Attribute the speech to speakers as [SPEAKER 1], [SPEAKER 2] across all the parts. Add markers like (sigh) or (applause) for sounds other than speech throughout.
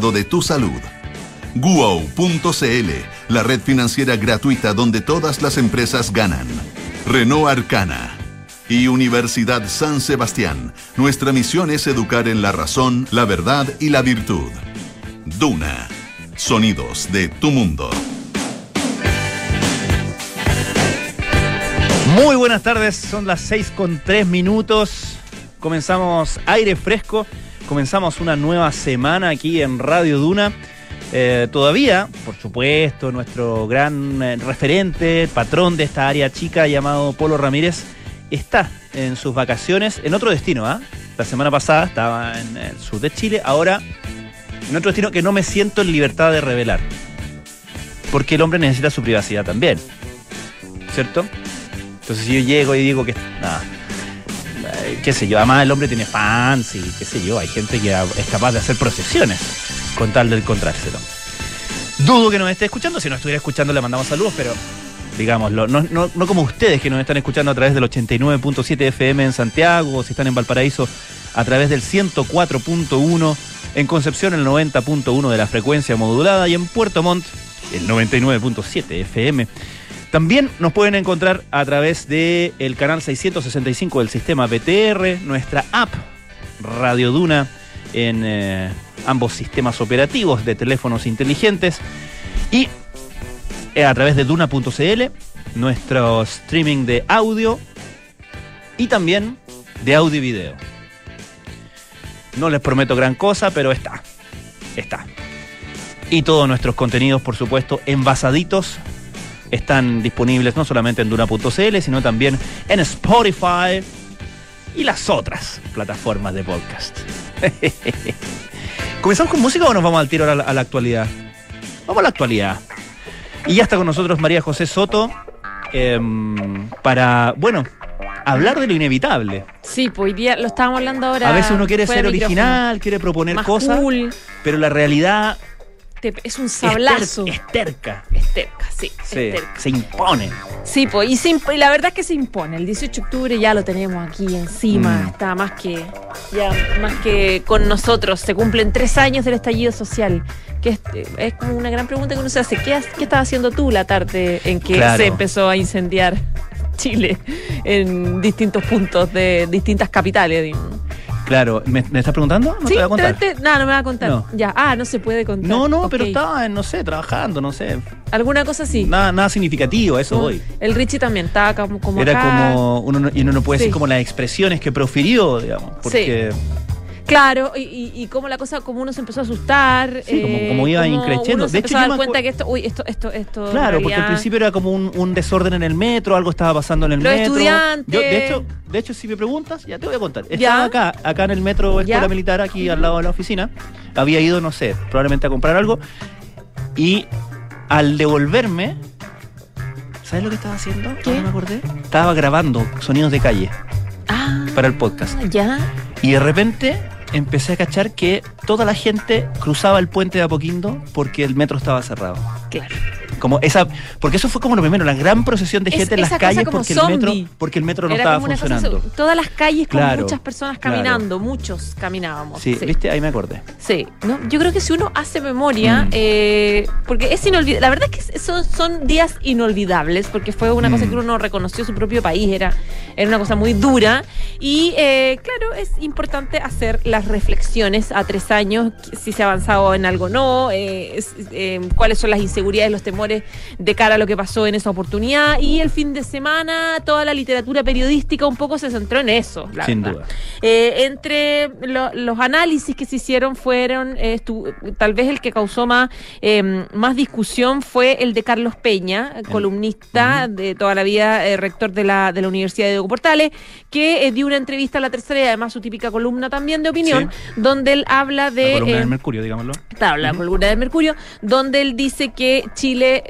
[SPEAKER 1] de tu salud. Guo.cl, la red financiera gratuita donde todas las empresas ganan. Renault Arcana. Y Universidad San Sebastián. Nuestra misión es educar en la razón, la verdad y la virtud. Duna. Sonidos de tu mundo.
[SPEAKER 2] Muy buenas tardes, son las 6 con 3 minutos. Comenzamos aire fresco, comenzamos una nueva semana aquí en Radio Duna. Eh, todavía, por supuesto, nuestro gran eh, referente, patrón de esta área chica llamado Polo Ramírez, está en sus vacaciones en otro destino. ¿ah? La semana pasada estaba en el sur de Chile, ahora en otro destino que no me siento en libertad de revelar. Porque el hombre necesita su privacidad también. ¿Cierto? Entonces yo llego y digo que... Nada, qué sé yo, además el hombre tiene fans y qué sé yo, hay gente que es capaz de hacer procesiones con tal de encontrárselo. Dudo que nos esté escuchando, si no estuviera escuchando le mandamos saludos, pero digámoslo, no, no, no como ustedes que nos están escuchando a través del 89.7 FM en Santiago, o si están en Valparaíso a través del 104.1, en Concepción el 90.1 de la frecuencia modulada y en Puerto Montt el 99.7 FM. También nos pueden encontrar a través del el canal 665 del sistema BTR, nuestra app Radio Duna en eh, ambos sistemas operativos de teléfonos inteligentes y eh, a través de duna.cl, nuestro streaming de audio y también de audio y video. No les prometo gran cosa, pero está. Está. Y todos nuestros contenidos, por supuesto, envasaditos están disponibles no solamente en Duna.cl, sino también en Spotify y las otras plataformas de podcast. (laughs) ¿Comenzamos con música o nos vamos al tiro a la, a la actualidad? Vamos a la actualidad. Y ya está con nosotros María José Soto eh, para, bueno, hablar de lo inevitable.
[SPEAKER 3] Sí, pues hoy día lo estábamos hablando ahora.
[SPEAKER 2] A veces uno quiere ser original, quiere proponer
[SPEAKER 3] Más
[SPEAKER 2] cosas,
[SPEAKER 3] cool.
[SPEAKER 2] pero la realidad
[SPEAKER 3] Te- es un
[SPEAKER 2] es,
[SPEAKER 3] sablazo.
[SPEAKER 2] ter- es terca.
[SPEAKER 3] Es terca, sí. es
[SPEAKER 2] Se,
[SPEAKER 3] terca.
[SPEAKER 2] se impone.
[SPEAKER 3] Sí, pues, y, se imp- y la verdad es que se impone. El 18 de octubre ya lo tenemos aquí encima.
[SPEAKER 2] Mm.
[SPEAKER 3] Está más que, ya, más que con nosotros. Se cumplen tres años del estallido social. Que es, es como una gran pregunta que uno se hace. ¿Qué, qué estabas haciendo tú la tarde en que
[SPEAKER 2] Claro.
[SPEAKER 3] se empezó a incendiar (laughs) Chile en distintos puntos de distintas capitales? digamos?
[SPEAKER 2] Claro, ¿me, me estás preguntando? No
[SPEAKER 3] sí,
[SPEAKER 2] te voy a contar.
[SPEAKER 3] te- te- no, no me va a contar.
[SPEAKER 2] No.
[SPEAKER 3] Ya, ah, no se puede contar.
[SPEAKER 2] No, no, pero estaba, no sé, trabajando, no sé.
[SPEAKER 3] ¿Alguna cosa así?
[SPEAKER 2] Nada, nada significativo, eso
[SPEAKER 3] No,
[SPEAKER 2] voy.
[SPEAKER 3] El Richie también estaba como, como
[SPEAKER 2] Era
[SPEAKER 3] acá.
[SPEAKER 2] como, uno no- y uno no puede
[SPEAKER 3] Sí.
[SPEAKER 2] decir como las expresiones que profirió, digamos, porque
[SPEAKER 3] Claro, y, y, y como la cosa, como uno se empezó a asustar.
[SPEAKER 2] Sí, como- como iba increciendo. De hecho,
[SPEAKER 3] a dar cuenta que esto, uy, esto, esto, esto.
[SPEAKER 2] Claro, porque al principio era como un, un desorden en el metro, algo estaba pasando en el
[SPEAKER 3] Los
[SPEAKER 2] metro.
[SPEAKER 3] estudiantes.
[SPEAKER 2] Yo, de hecho, de hecho, si me preguntas, ya te voy a contar.
[SPEAKER 3] Ya.
[SPEAKER 2] Estaba acá, acá en el metro Escuela
[SPEAKER 3] Ya.
[SPEAKER 2] Militar, aquí al lado de la oficina. Había ido, no sé, probablemente a comprar algo. Y al devolverme, ¿sabes lo que estaba haciendo?
[SPEAKER 3] ¿Qué?
[SPEAKER 2] No me acordé. Estaba grabando sonidos de calle
[SPEAKER 3] Ah,
[SPEAKER 2] para el podcast.
[SPEAKER 3] ya.
[SPEAKER 2] Y de repente empecé a cachar que toda la gente cruzaba el puente de Apoquindo porque el metro estaba cerrado.
[SPEAKER 3] Claro.
[SPEAKER 2] Como esa, porque eso fue como lo primero, la gran procesión de
[SPEAKER 3] Es-
[SPEAKER 2] gente en las calles porque el metro, porque el metro no
[SPEAKER 3] Era
[SPEAKER 2] estaba
[SPEAKER 3] como una cosa,
[SPEAKER 2] funcionando.
[SPEAKER 3] todas las calles con
[SPEAKER 2] Claro,
[SPEAKER 3] muchas personas
[SPEAKER 2] claro.
[SPEAKER 3] caminando, muchos caminábamos.
[SPEAKER 2] Sí, viste, ahí me acordé.
[SPEAKER 3] Sí, ¿no? yo creo que si uno hace memoria,
[SPEAKER 2] Mm.
[SPEAKER 3] eh, porque es inolvidable, la verdad es que son, son días inolvidables, porque fue una cosa
[SPEAKER 2] Mm.
[SPEAKER 3] que uno no reconoció su propio país, era, era una cosa muy dura, y eh, claro, es importante hacer las reflexiones a tres años, si se ha avanzado en algo o no, eh, cuáles son las inseguridades, los temores de cara a lo que pasó en esa oportunidad, y el fin de semana toda la literatura periodística un poco se centró en eso, la
[SPEAKER 2] Sin
[SPEAKER 3] verdad.
[SPEAKER 2] duda.
[SPEAKER 3] Eh, entre lo- los análisis que se hicieron fueron, eh, estu- tal vez el que causó más, eh, más discusión fue el de Carlos Peña, columnista de toda la vida, eh, rector de la, de la Universidad de Diego Portales, que dio una entrevista a la tercera y además su típica columna también de opinión, donde él habla de...
[SPEAKER 2] la columna del Mercurio, digámoslo.
[SPEAKER 3] Claro, la columna de Mercurio, donde él dice que Chile,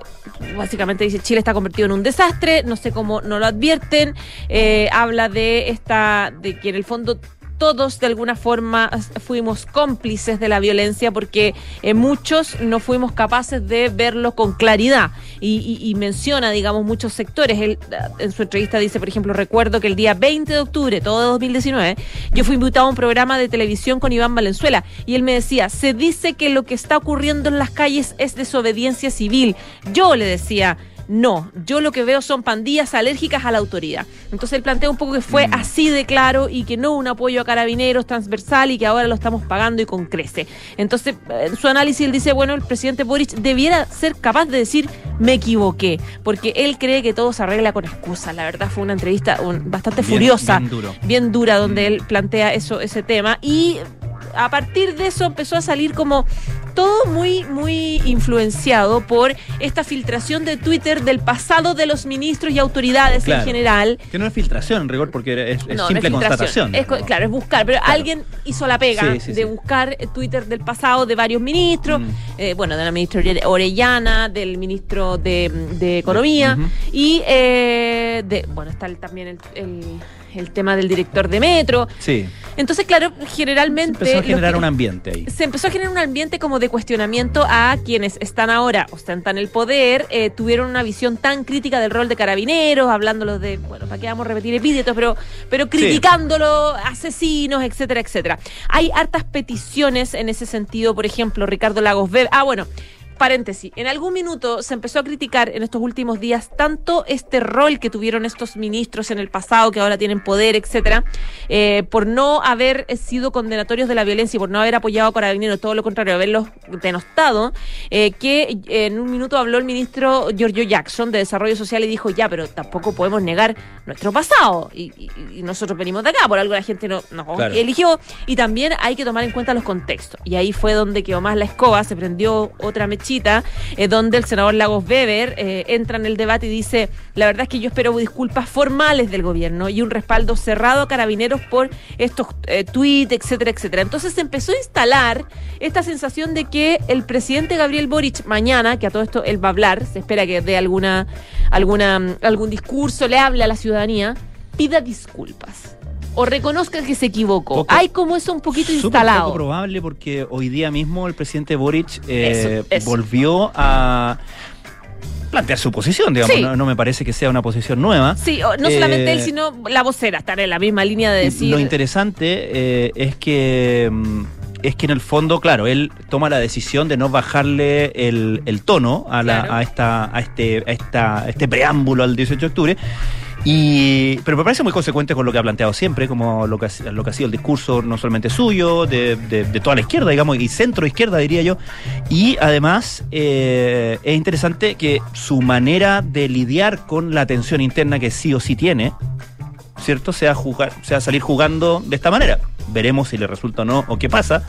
[SPEAKER 3] básicamente dice, Chile está convertido en un desastre, no sé cómo no lo advierten, eh, habla de esta, de que en el fondo todos de alguna forma fuimos cómplices de la violencia porque eh, muchos no fuimos capaces de verlo con claridad. Y, menciona, digamos, muchos sectores. Él en su entrevista dice, por ejemplo, recuerdo que el día 20 de octubre, todo de 2019, yo fui invitado a un programa de televisión con Iván Valenzuela y él me decía, se dice que lo que está ocurriendo en las calles es desobediencia civil. Yo le decía, no, yo lo que veo son pandillas alérgicas a la autoridad. Entonces él plantea un poco que fue mm. así de claro y que no un apoyo a carabineros transversal y que ahora lo estamos pagando y con crece. Entonces, en su análisis él dice, bueno, el presidente Boric debiera ser capaz de decir, me equivoqué, porque él cree que todo se arregla con excusas. La verdad fue una entrevista bastante furiosa, bien, dura, donde mm. él plantea eso, ese tema. Y a partir de eso empezó a salir como todo muy, muy influenciado por esta filtración de Twitter del pasado de los ministros y autoridades en general.
[SPEAKER 2] Que no es filtración, en rigor, porque es, simple constatación.
[SPEAKER 3] claro, es buscar, pero alguien hizo la pega de buscar Twitter del pasado de varios ministros, mm. eh, bueno, de la ministra Orellana, del ministro de, Economía, y eh, de, bueno, está también el el tema del director de metro.
[SPEAKER 2] Sí.
[SPEAKER 3] Entonces, claro, generalmente...
[SPEAKER 2] Se empezó a generar un ambiente ahí.
[SPEAKER 3] Se empezó a generar un ambiente como de cuestionamiento a quienes están ahora, ostentan el poder, eh, tuvieron una visión tan crítica del rol de carabineros, hablándolos de, bueno, para qué vamos a repetir epítetos, pero, pero criticándolo, asesinos, etcétera, etcétera. Hay hartas peticiones en ese sentido, por ejemplo, Ricardo Lagos Beb. Ah, bueno, paréntesis, en algún minuto se empezó a criticar en estos últimos días tanto este rol que tuvieron estos ministros en el pasado, que ahora tienen poder, etcétera, eh, por no haber sido condenatorios de la violencia y por no haber apoyado a Carabineros, todo lo contrario, haberlos denostado, eh, que en un minuto habló el ministro Giorgio Jackson de Desarrollo Social y dijo, ya, pero tampoco podemos negar nuestro pasado y, nosotros venimos de acá, por algo la gente no, nos eligió y también hay que tomar en cuenta los contextos. Y ahí fue donde quedó más la escoba, se prendió otra eh, donde el senador Lagos Weber eh, entra en el debate y dice, la verdad es que yo espero disculpas formales del gobierno y un respaldo cerrado a carabineros por estos eh, tweets, etcétera, etcétera. Entonces se empezó a instalar esta sensación de que el presidente Gabriel Boric mañana, que a todo esto él va a hablar, se espera que dé alguna, alguna, algún discurso, le hable a la ciudadanía, pida disculpas o reconozca que se equivocó. Hay como eso un poquito instalado.
[SPEAKER 2] poco probable porque hoy día mismo el presidente Boric eh, volvió a plantear su posición, digamos. No, me parece que sea una posición nueva.
[SPEAKER 3] Sí, no solamente él, eh, sino la vocera, estar en la misma línea de decir.
[SPEAKER 2] Lo interesante eh, es que. Mm, es que en el fondo, claro, él toma la decisión de no bajarle el, tono a, la, a, esta, a, este, a esta, este preámbulo al 18 de octubre y, pero me parece muy consecuente con lo que ha planteado siempre, como lo que, lo que ha sido el discurso no solamente suyo, de, de, toda la izquierda, digamos, y centro izquierda, diría yo. Y además eh, es interesante que su manera de lidiar con la tensión interna que sí o sí tiene, ¿cierto? Sea, jugar, sea salir jugando de esta manera. Veremos si le resulta o no o qué pasa,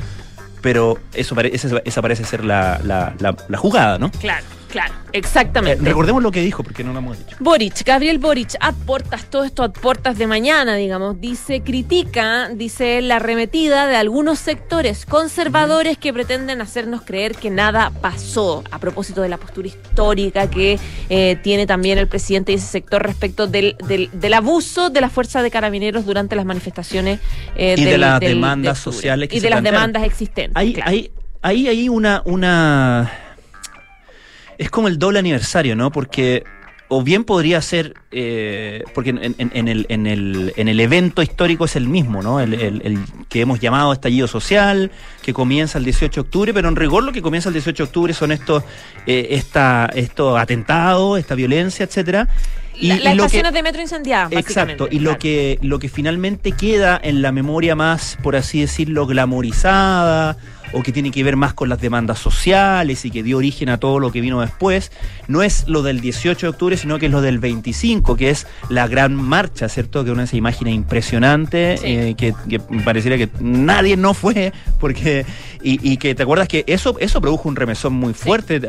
[SPEAKER 2] pero eso esa, parece ser la, la, la jugada, ¿no?
[SPEAKER 3] Claro. Claro, exactamente.
[SPEAKER 2] Eh, recordemos lo que dijo, porque no lo hemos dicho.
[SPEAKER 3] Boric, Gabriel Boric, a portas, todo esto a puertas de mañana, digamos, dice, critica, dice la arremetida de algunos sectores conservadores que pretenden hacernos creer que nada pasó, a propósito de la postura histórica que eh, tiene también el presidente y ese sector respecto del, del, abuso de la fuerza de carabineros durante las manifestaciones
[SPEAKER 2] eh, y de las demandas sociales
[SPEAKER 3] y de las demandas existentes.
[SPEAKER 2] Hay, hay, hay, hay una, una es como el doble aniversario, ¿no? Porque o bien podría ser, eh, porque en, el, en, el, en el evento histórico es el mismo, ¿no? El, que hemos llamado estallido social, que comienza el 18 de octubre, pero en rigor lo que comienza el 18 de octubre son estos, eh, esta, estos atentados, esta violencia, etcétera.
[SPEAKER 3] Y, las estaciones de metro incendiadas.
[SPEAKER 2] Exacto, y lo que, lo que finalmente queda en la memoria más, por así decirlo, glamorizada o que tiene que ver más con las demandas sociales y que dio origen a todo lo que vino después, no es lo del 18 de octubre, sino que es lo del 25, que es la gran marcha, ¿cierto? Que una esa imagen impresionante, eh, que, pareciera que nadie no fue, porque y, que te acuerdas que eso eso produjo un remesón muy fuerte,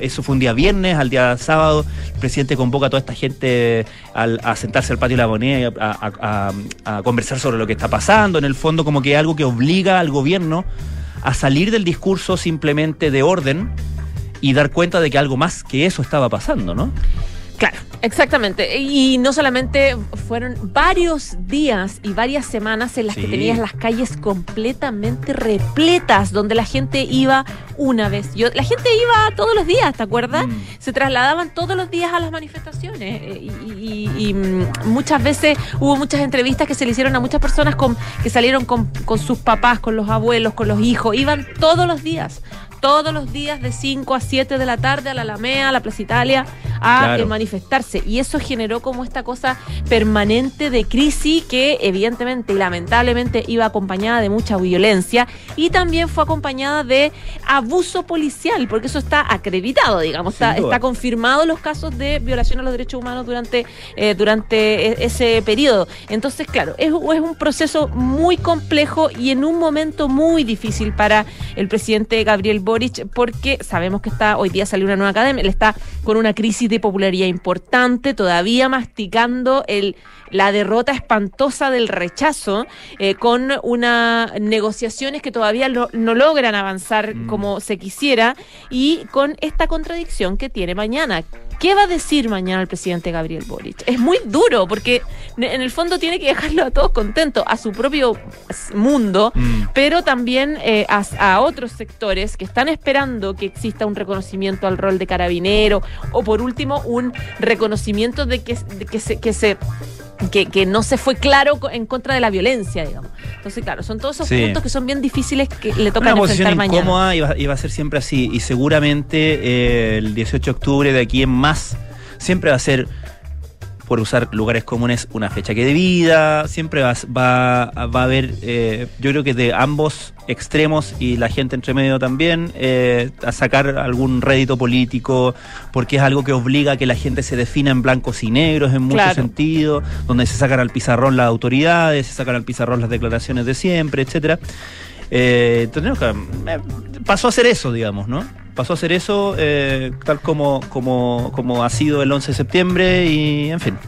[SPEAKER 2] eso fue un día viernes, al día sábado, el presidente convoca a toda esta gente a sentarse al patio de la moneda a, a conversar sobre lo que está pasando, en el fondo como que algo que obliga al gobierno a salir del discurso simplemente de orden y dar cuenta de que algo más que eso estaba pasando, ¿no?
[SPEAKER 3] Claro, exactamente. Y no solamente fueron varios días y varias semanas en las que tenías las calles completamente repletas, donde la gente iba una vez. Yo, la gente iba todos los días, ¿te acuerdas?
[SPEAKER 2] Mm.
[SPEAKER 3] Se trasladaban todos los días a las manifestaciones. eh, Y, y- y, mm, muchas veces hubo muchas entrevistas que se le hicieron a muchas personas con, que salieron con, con sus papás, con los abuelos, con los hijos. Iban todos los días. Todos los días de 5 a 7 de la tarde a la Alameda, a la Plaza Italia, a
[SPEAKER 2] Claro.
[SPEAKER 3] eh, manifestarse. Y eso generó como esta cosa permanente de crisis que evidentemente y lamentablemente iba acompañada de mucha violencia y también fue acompañada de abuso policial, porque eso está acreditado, digamos, está, está confirmado los casos de violación a los derechos humanos durante, eh, durante e- ese periodo. Entonces, claro, es, es un proceso muy complejo y en un momento muy difícil para el presidente Gabriel Boric, porque sabemos que está, hoy día salió una nueva academia, él está con una crisis de popularidad importante, todavía masticando el la derrota espantosa del rechazo eh, con unas negociaciones que todavía lo- no logran avanzar
[SPEAKER 2] Mm.
[SPEAKER 3] como se quisiera y con esta contradicción que tiene mañana. ¿Qué va a decir mañana el presidente Gabriel Boric? Es muy duro porque en el fondo tiene que dejarlo a todos contentos, a su propio mundo,
[SPEAKER 2] Mm.
[SPEAKER 3] pero también eh, a, a otros sectores que están esperando que exista un reconocimiento al rol de carabinero o por último un reconocimiento de que, de que se... Que se que, que no se fue claro en contra de la violencia, digamos. Entonces, claro, son todos esos
[SPEAKER 2] Sí.
[SPEAKER 3] puntos que son bien difíciles que le tocan
[SPEAKER 2] Una
[SPEAKER 3] enfrentar mañana.
[SPEAKER 2] incómoda y va, y va a ser siempre así. Y seguramente eh, el 18 de octubre de aquí en más siempre va a ser, por usar lugares comunes, una fecha que de vida. Siempre va, va, va a haber, eh, yo creo que de ambos extremos y la gente entre medio también, eh, a sacar algún rédito político, porque es algo que obliga a que la gente se defina en blancos y negros en muchos
[SPEAKER 3] Claro.
[SPEAKER 2] sentidos, donde se sacan al pizarrón las autoridades, se sacan al pizarrón las declaraciones de siempre, etcétera. Eh, que- eh, pasó a ser eso, digamos, ¿no? Pasó a ser eso eh, tal como, como, como ha sido el 11 de septiembre y, en fin.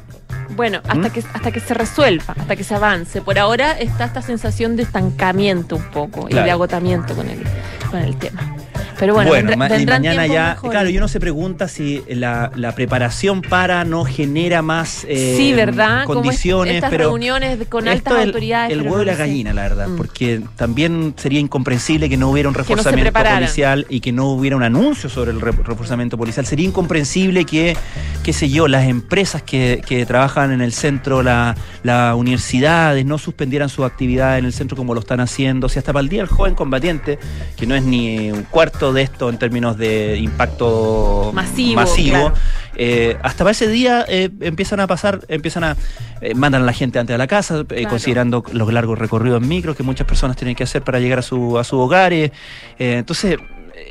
[SPEAKER 3] Bueno, hasta,
[SPEAKER 2] ¿Mm?
[SPEAKER 3] que, hasta que se resuelva, hasta que se avance. Por ahora está esta sensación de estancamiento un poco y de agotamiento con el, con el tema. Pero bueno, vendrá-
[SPEAKER 2] y mañana ya, claro, y uno se pregunta si la, la preparación para no genera más eh,
[SPEAKER 3] sí, ¿verdad?
[SPEAKER 2] Condiciones,
[SPEAKER 3] estas
[SPEAKER 2] pero
[SPEAKER 3] reuniones con altas
[SPEAKER 2] el-
[SPEAKER 3] autoridades.
[SPEAKER 2] El, huevo
[SPEAKER 3] no
[SPEAKER 2] y la gallina, la verdad,
[SPEAKER 3] Mm.
[SPEAKER 2] porque también sería incomprensible que no hubiera un reforzamiento policial y que no hubiera un anuncio sobre el re- reforzamiento policial. Sería incomprensible que, qué sé yo, las empresas que, que trabajan en el centro, la- las universidades, no suspendieran su actividad en el centro como lo están haciendo. Si hasta para el día el joven combatiente, que no es ni un cuarto de esto en términos de impacto
[SPEAKER 3] Masivo, claro.
[SPEAKER 2] eh, hasta para ese día eh, empiezan a pasar, empiezan a eh, mandan a la gente antes a la casa, eh,
[SPEAKER 3] Claro.
[SPEAKER 2] considerando los largos recorridos en micro que muchas personas tienen que hacer para llegar a su a sus hogares. Entonces,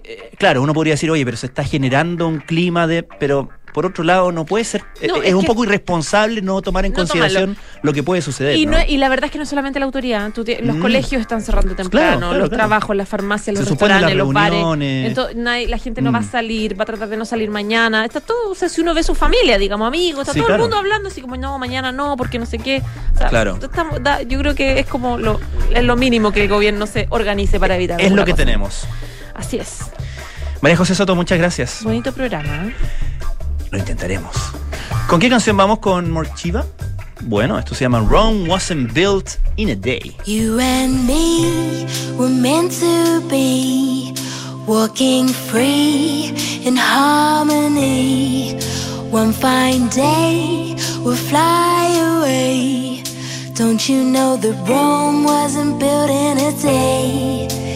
[SPEAKER 2] eh, claro, uno podría decir, oye, pero se está generando un clima de, pero por otro lado no puede ser, eh,
[SPEAKER 3] No,
[SPEAKER 2] es,
[SPEAKER 3] es
[SPEAKER 2] un poco irresponsable no tomar en
[SPEAKER 3] No
[SPEAKER 2] consideración lo que puede suceder.
[SPEAKER 3] Y,
[SPEAKER 2] ¿no?
[SPEAKER 3] no- y la verdad es que no solamente la autoridad, te- los
[SPEAKER 2] Mm.
[SPEAKER 3] colegios están cerrando temprano,
[SPEAKER 2] claro,
[SPEAKER 3] los
[SPEAKER 2] claro.
[SPEAKER 3] trabajos, las farmacias, los
[SPEAKER 2] Se
[SPEAKER 3] restaurantes,
[SPEAKER 2] las
[SPEAKER 3] los bares. Entonces, nadie- la gente no va a
[SPEAKER 2] Mm.
[SPEAKER 3] salir, va a tratar de no salir mañana. Está todo, o sea, si uno ve su familia, digamos, amigos, está
[SPEAKER 2] Sí,
[SPEAKER 3] todo el mundo hablando así como, no, mañana no, porque no sé qué. O sea,
[SPEAKER 2] Claro.
[SPEAKER 3] estamos- da- yo creo que es como lo, es lo mínimo que el gobierno se organice para evitar.
[SPEAKER 2] es lo que
[SPEAKER 3] cosa.
[SPEAKER 2] tenemos.
[SPEAKER 3] Así es.
[SPEAKER 2] María José Soto, muchas gracias.
[SPEAKER 3] Bonito programa. ¿eh?
[SPEAKER 2] Lo intentaremos. ¿Con qué canción vamos con Morchiva? Bueno, esto se llama Rome Wasn't Built in a Day.
[SPEAKER 4] You and me were meant to be walking free in harmony. One fine day we'll fly away. Don't you know that Rome wasn't built in a day?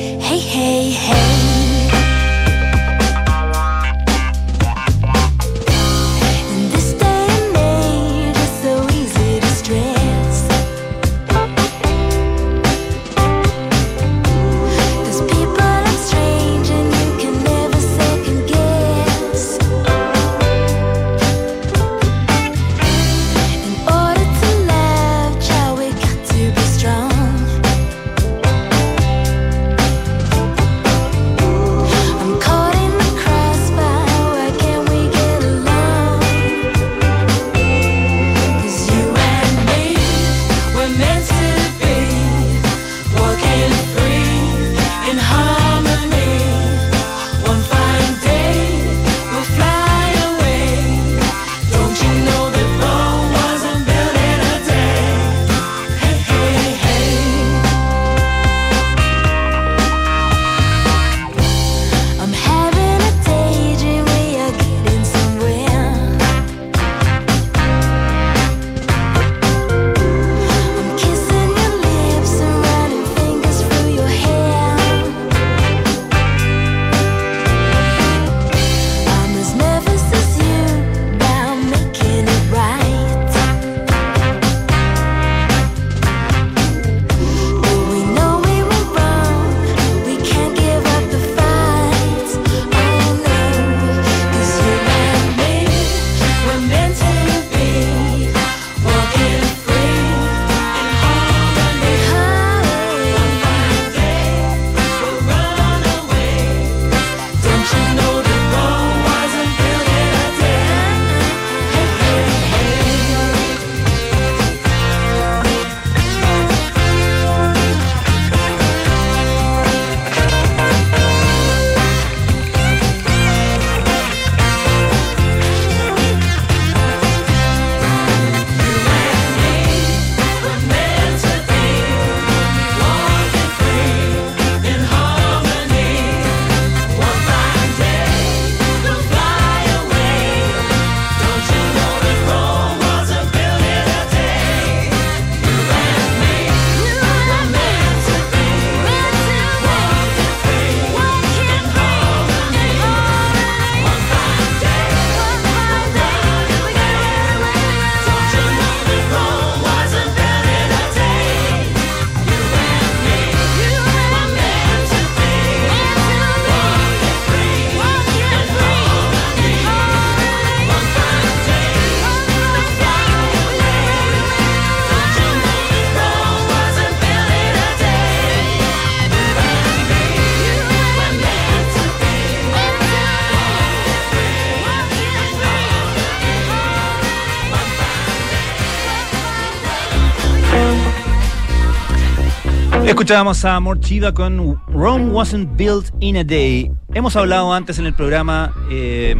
[SPEAKER 2] Escuchábamos a Morchiva con Rome Wasn't Built in a Day. Hemos hablado antes en el programa eh,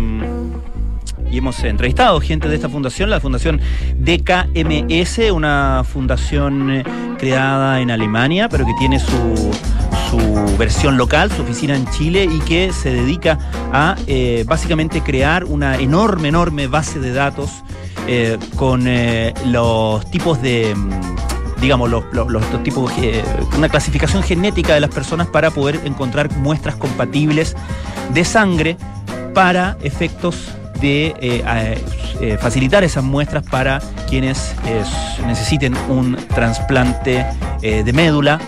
[SPEAKER 2] y hemos entrevistado gente de esta fundación, la fundación DKMS, una fundación eh, creada en Alemania, pero que tiene su, su versión local, su oficina en Chile y que se dedica a eh, básicamente crear una enorme, enorme base de datos eh, con los tipos de mm, digamos, los, los- tipos, eh, una clasificación genética de las personas para poder encontrar muestras compatibles de sangre para efectos de eh, eh, facilitar esas muestras para quienes eh, necesiten un trasplante de médula,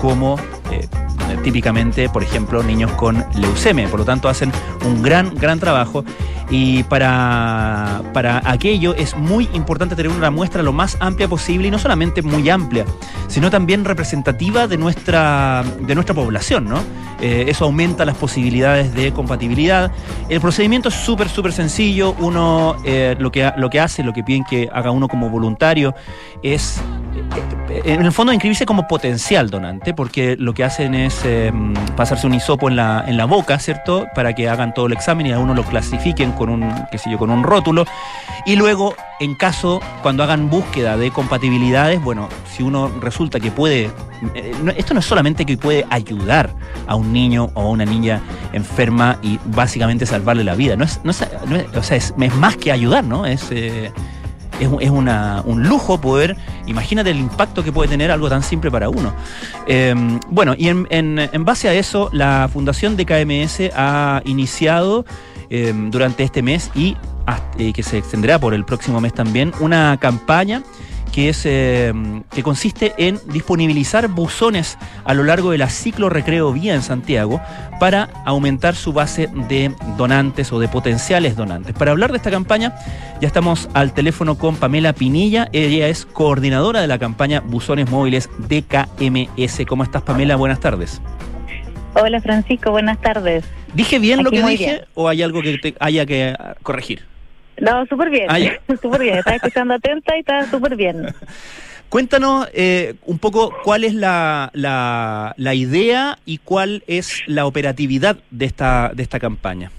[SPEAKER 2] como típicamente, por ejemplo, niños con leucemia. Por lo tanto, hacen un gran, gran trabajo. Y para, para aquello es muy importante tener una muestra lo más amplia posible y no solamente muy amplia, sino también representativa de nuestra, de nuestra población, ¿no? Eh, eso aumenta las posibilidades de compatibilidad. El procedimiento es súper, súper sencillo. Uno eh, lo, que, lo que hace, lo que piden que haga uno como voluntario, es en el fondo inscribirse como potencial donante, porque lo que hacen es eh, pasarse un hisopo en la, en la boca, ¿cierto? Para que hagan todo el examen y a uno lo clasifiquen con un, qué sé yo, con un rótulo. Y luego, en caso, cuando hagan búsqueda de compatibilidades, bueno, si uno resulta que puede, eh, esto no es solamente que puede ayudar a un niño o a una niña enferma y básicamente salvarle la vida, no es, no es- o sea, es, es más que ayudar, ¿no? Es, eh, es, es una- un lujo poder, imagínate el impacto que puede tener algo tan simple para uno. Eh, bueno, y en, en- base a eso, la Fundación de KMS ha iniciado eh, durante este mes y hasta- eh, que se extenderá por el próximo mes también, una campaña que, es, eh, que consiste en disponibilizar buzones a lo largo de la ciclo recreo vía en Santiago para aumentar su base de donantes o de potenciales donantes. Para hablar de esta campaña, ya estamos al teléfono con Pamela Pinilla. Ella es coordinadora de la campaña Buzones Móviles DKMS. ¿Cómo estás, Pamela? Buenas tardes.
[SPEAKER 5] Hola Francisco, buenas tardes.
[SPEAKER 2] ¿Dije bien lo que dije
[SPEAKER 5] bien.
[SPEAKER 2] o hay algo que te- haya que corregir?
[SPEAKER 5] No, súper bien,
[SPEAKER 2] Ah, (laughs)
[SPEAKER 5] súper bien. Estaba escuchando atenta y estaba súper bien. (laughs)
[SPEAKER 2] Cuéntanos eh, un poco cuál es la, la, la idea y cuál es la operatividad de esta, de esta campaña.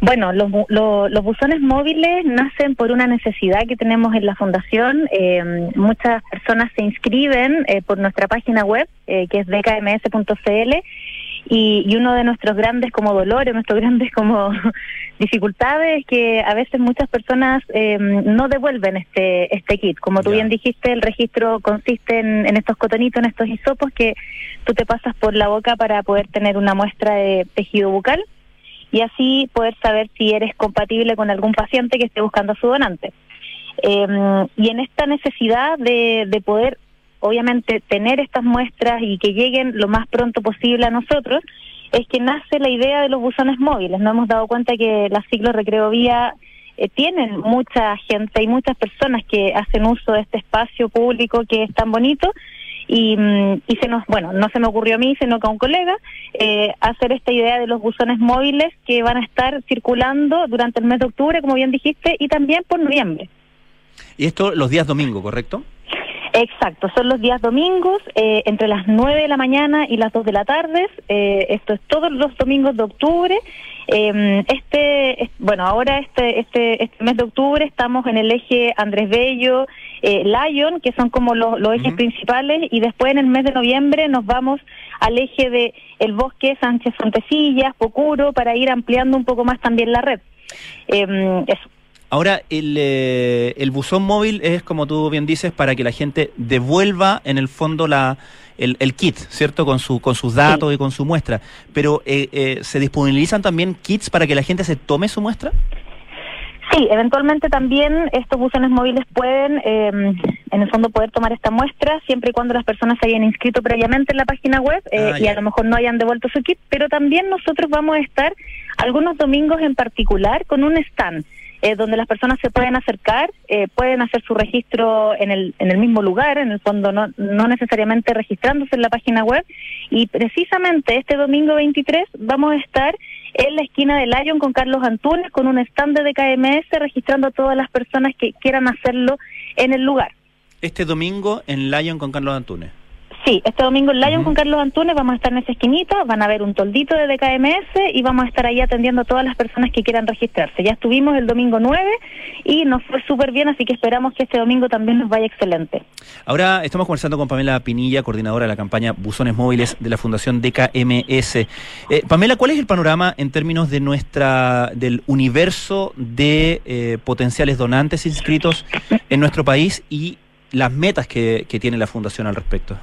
[SPEAKER 5] Bueno, los, bu- lo- los buzones móviles nacen por una necesidad que tenemos en la fundación. Eh, muchas personas se inscriben eh, por nuestra página web, eh, que es dkms.cl, y, y uno de nuestros grandes como dolores, nuestros (laughs) grandes como dificultades es que a veces muchas personas eh, no devuelven este este kit. Como tú
[SPEAKER 2] Ya.
[SPEAKER 5] bien dijiste, el registro consiste en, en estos cotonitos, en estos hisopos que tú te pasas por la boca para poder tener una muestra de tejido bucal y así poder saber si eres compatible con algún paciente que esté buscando a su donante. Eh, y en esta necesidad de, de poder, obviamente, tener estas muestras y que lleguen lo más pronto posible a nosotros, es que nace la idea de los buzones móviles. Nos hemos dado cuenta que las ciclos recreo vía eh, tienen mucha gente y muchas personas que hacen uso de este espacio público que es tan bonito y, mm, y se nos, bueno, no se me ocurrió a mí, sino que a un colega, eh, hacer esta idea de los buzones móviles que van a estar circulando durante el mes de octubre, como bien dijiste, y también por noviembre.
[SPEAKER 2] Y esto los días domingo, ¿correcto?
[SPEAKER 5] Exacto, son los días domingos, eh, entre las 9 de la mañana y las 2 de la tarde. eh, esto es todos los domingos de octubre. Eh, este, es- bueno, ahora este, este, este mes de octubre estamos en el eje Andrés Bello, eh, Lyon, que son como los, los ejes principales, y después en el mes de noviembre nos vamos al eje de El Bosque, Sánchez Fontecillas, Pocuro, para ir ampliando un poco más también la red. Eso.
[SPEAKER 2] Ahora, el, eh, el buzón móvil es, como tú bien dices, para que la gente devuelva en el fondo la, el, el kit, ¿cierto? Con, su, con sus datos y con su muestra. Pero, eh, eh, ¿se disponibilizan también kits para que la gente se tome su muestra?
[SPEAKER 5] Sí, eventualmente también estos buzones móviles pueden, eh, en el fondo, poder tomar esta muestra siempre y cuando las personas se hayan inscrito previamente en la página web eh,
[SPEAKER 2] Ah,
[SPEAKER 5] y a lo mejor no hayan devuelto su kit, pero también nosotros vamos a estar algunos domingos en particular con un stand. Eh, donde las personas se pueden acercar, eh, pueden hacer su registro en el, en el mismo lugar, en el fondo no, necesariamente registrándose en la página web. Y precisamente este domingo 23 vamos a estar en la esquina de Lyon con Carlos Antunes, con un stand de KMS, registrando a todas las personas que quieran hacerlo en el lugar.
[SPEAKER 2] Este domingo en Lyon con Carlos Antunes.
[SPEAKER 5] Sí, este domingo en Lion con Carlos Antunes vamos a estar en esa esquinita, van a ver un toldito de DKMS y vamos a estar ahí atendiendo a todas las personas que quieran registrarse. Ya estuvimos el domingo 9 y nos fue súper bien, así que esperamos que este domingo también nos vaya excelente.
[SPEAKER 2] Ahora estamos conversando con Pamela Pinilla, coordinadora de la campaña Buzones Móviles de la Fundación DKMS. Eh, Pamela, ¿cuál es el panorama en términos de nuestra del universo de eh, potenciales donantes inscritos en nuestro país y las metas que, que tiene la Fundación al respecto?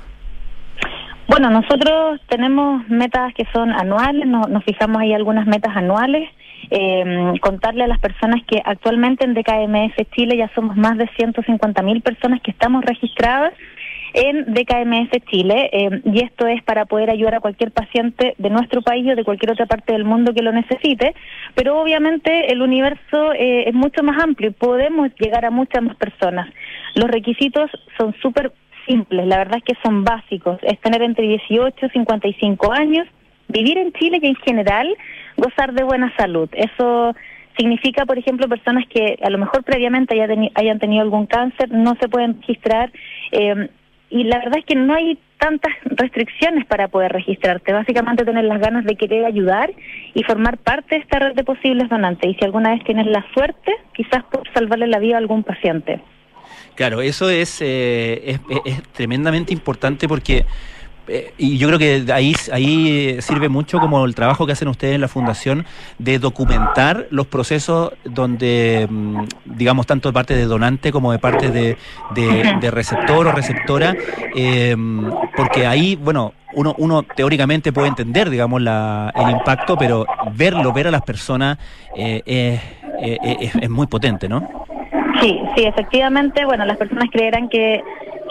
[SPEAKER 5] Bueno, nosotros tenemos metas que son anuales, no- nos fijamos ahí algunas metas anuales. Eh, contarle a las personas que actualmente en DKMS Chile ya somos más de 150 mil personas que estamos registradas en DKMS Chile eh, y esto es para poder ayudar a cualquier paciente de nuestro país o de cualquier otra parte del mundo que lo necesite, pero obviamente el universo eh, es mucho más amplio y podemos llegar a muchas más personas. Los requisitos son súper simples, la verdad es que son básicos, es tener entre 18 y 55 años, vivir en Chile y en general gozar de buena salud. Eso significa, por ejemplo, personas que a lo mejor previamente haya hayan tenido algún cáncer, no se pueden registrar. eh, y la verdad es que no hay tantas restricciones para poder registrarte. Básicamente tener las ganas de querer ayudar y formar parte de esta red de posibles donantes. Y si alguna vez tienes la suerte, quizás por salvarle la vida a algún paciente.
[SPEAKER 2] Claro, eso es, eh, es, es- es tremendamente importante porque, eh, y yo creo que ahí, ahí sirve mucho como el trabajo que hacen ustedes en la Fundación de documentar los procesos donde, mm, digamos, tanto de parte de donante como de parte de, de- receptor o receptora, eh, porque ahí, bueno, uno, uno teóricamente puede entender, digamos, la, el impacto, pero verlo, ver a las personas eh, es- es muy potente, ¿no?
[SPEAKER 5] Sí, sí, efectivamente, bueno, las personas creerán que,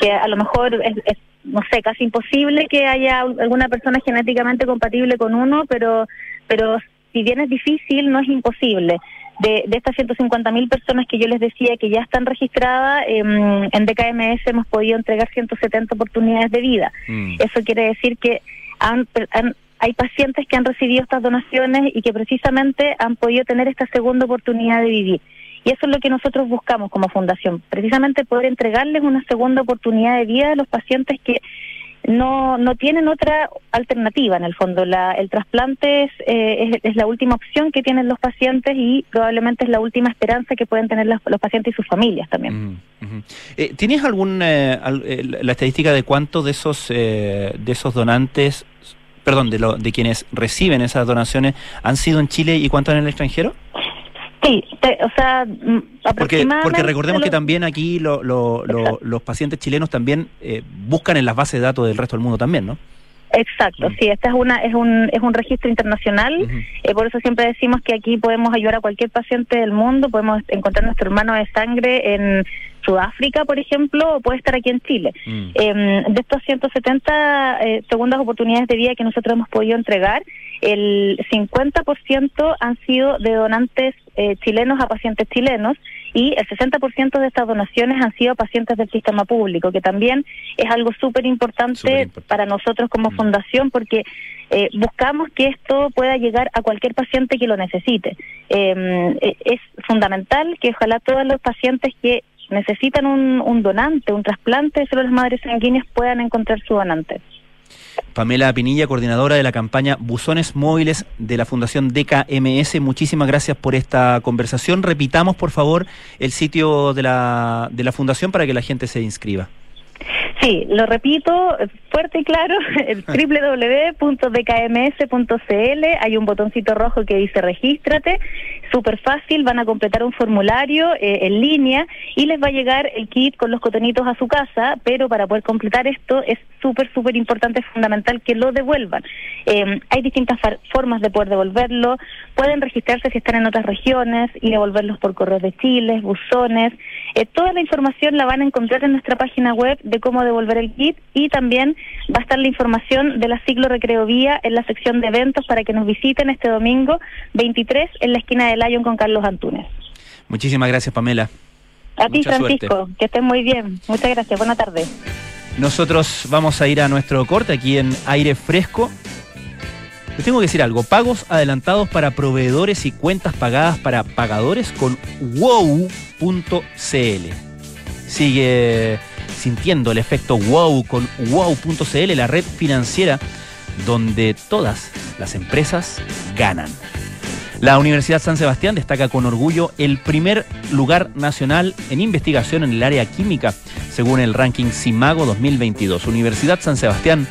[SPEAKER 5] que a lo mejor es, es, no sé, casi imposible que haya alguna persona genéticamente compatible con uno, pero, pero si bien es difícil, no es imposible. De, de estas 150 mil personas que yo les decía que ya están registradas, em, en DKMS hemos podido entregar 170 oportunidades de vida.
[SPEAKER 2] Mm.
[SPEAKER 5] Eso quiere decir que han- han- hay pacientes que han recibido estas donaciones y que precisamente han podido tener esta segunda oportunidad de vivir. Y eso es lo que nosotros buscamos como fundación, precisamente poder entregarles una segunda oportunidad de vida a los pacientes que no, no tienen otra alternativa en el fondo. La, el trasplante es, eh, es, la última opción que tienen los pacientes y probablemente es la última esperanza que pueden tener los, pacientes y sus familias también.
[SPEAKER 2] Ujú. Eh, ¿Tienes algún eh, eh, la estadística de cuántos de esos eh, de esos donantes, perdón, de lo, de quienes reciben esas donaciones han sido en Chile y cuántos en el extranjero?
[SPEAKER 5] Sí, te- o sea, mm,
[SPEAKER 2] Porque, porque recordemos que también aquí lo- lo- los pacientes chilenos también eh, buscan en las bases de datos del resto del mundo también, ¿no?
[SPEAKER 5] Exacto,
[SPEAKER 2] Mm.
[SPEAKER 5] sí, esta es una es un es un registro internacional. Eh, por eso siempre decimos que aquí podemos ayudar a cualquier paciente del mundo, podemos encontrar nuestro hermano de sangre en Sudáfrica, por ejemplo, o puede estar aquí en Chile.
[SPEAKER 2] Mm.
[SPEAKER 5] Eh, de estos 170 eh, segundas oportunidades de vida que nosotros hemos podido entregar, el 50% han sido de donantes eh, chilenos a pacientes chilenos y el 60% de estas donaciones han sido a pacientes del sistema público, que también es algo súper importante para nosotros como
[SPEAKER 2] Mm.
[SPEAKER 5] fundación porque eh, buscamos que esto pueda llegar a cualquier paciente que lo necesite. Eh, eh, es fundamental que ojalá todos los pacientes que necesitan un, un donante, un trasplante de células madres sanguíneas puedan encontrar su donante.
[SPEAKER 2] Pamela Pinilla, coordinadora de la campaña Buzones Móviles de la Fundación DKMS, muchísimas gracias por esta conversación. Repitamos, por favor, el sitio de la, de la Fundación para que la gente se inscriba.
[SPEAKER 5] Sí, lo repito fuerte y claro, (laughs) el www.dkms.cl, hay un botoncito rojo que dice regístrate, súper fácil, van a completar un formulario eh, en línea y les va a llegar el kit con los cotonitos a su casa, pero para poder completar esto es súper, súper importante, fundamental que lo devuelvan. Eh, hay distintas formas de poder devolverlo, pueden registrarse si están en otras regiones y devolverlos por correos de Chile, buzones, eh, toda la información la van a encontrar en nuestra página web de cómo devolver el kit y también va a estar la información de la ciclo recreo vía en la sección de eventos para que nos visiten este domingo 23 en la esquina de Lyon con Carlos Antunes.
[SPEAKER 2] Muchísimas gracias, Pamela.
[SPEAKER 5] A ti, Francisco, que estés muy bien. Muchas gracias. Buena tarde.
[SPEAKER 2] Nosotros vamos a ir a nuestro corte aquí en aire fresco. Les tengo que decir algo. Pagos adelantados para proveedores y cuentas pagadas para pagadores con wow.cl. Sigue, sintiendo el efecto wow con wow.cl, la red financiera donde todas las empresas ganan. La Universidad San Sebastián destaca con orgullo el primer lugar nacional en investigación en el área química, según el ranking CIMAGO 2022. Universidad San Sebastián,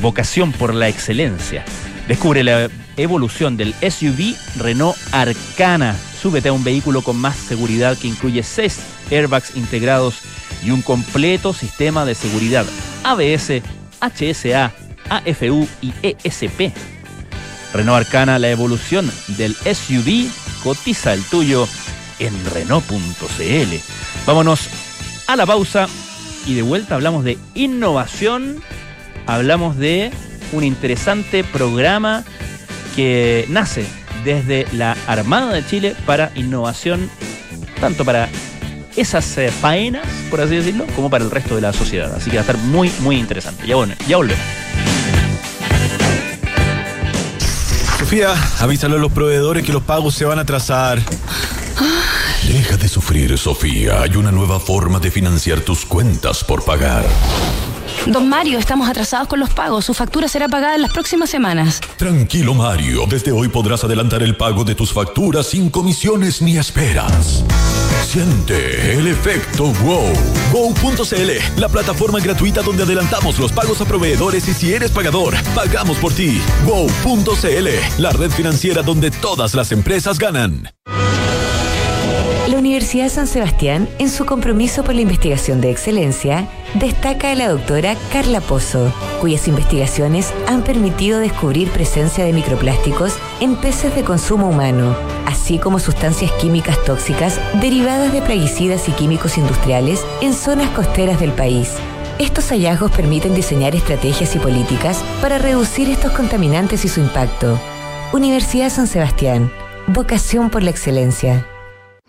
[SPEAKER 2] vocación por la excelencia. Descubre la evolución del SUV Renault Arcana. Súbete a un vehículo con más seguridad que incluye seis airbags integrados y un completo sistema de seguridad ABS, HSA, AFU y ESP. Renault Arcana, la evolución del SUV, cotiza el tuyo en Renault.cl. Vámonos a la pausa y de vuelta hablamos de innovación, hablamos de un interesante programa que nace desde la Armada de Chile para innovación, tanto para esas eh, faenas, por así decirlo, como para el resto de la sociedad. Así que va a estar muy, muy interesante. Ya, bueno, ya volvemos.
[SPEAKER 6] Sofía, avísale a los proveedores que los pagos se van a atrasar.
[SPEAKER 7] Deja de sufrir, Sofía. Hay una nueva forma de financiar tus cuentas por pagar.
[SPEAKER 8] Don Mario, estamos atrasados con los pagos. Su factura será pagada en las próximas semanas.
[SPEAKER 7] Tranquilo, Mario. Desde hoy podrás adelantar el pago de tus facturas sin comisiones ni esperas. Siente el efecto wow.
[SPEAKER 6] Go.cl, la plataforma gratuita donde adelantamos los pagos a proveedores y si eres pagador, pagamos por ti. Go.cl, la red financiera donde todas las empresas ganan.
[SPEAKER 9] La Universidad San Sebastián, en su compromiso por la investigación de excelencia, destaca la doctora Carla Pozo, cuyas investigaciones han permitido descubrir presencia de microplásticos en peces de consumo humano, así como sustancias químicas tóxicas derivadas de plaguicidas y químicos industriales en zonas costeras del país. Estos hallazgos permiten diseñar estrategias y políticas para reducir estos contaminantes y su impacto. Universidad San Sebastián, vocación por la excelencia.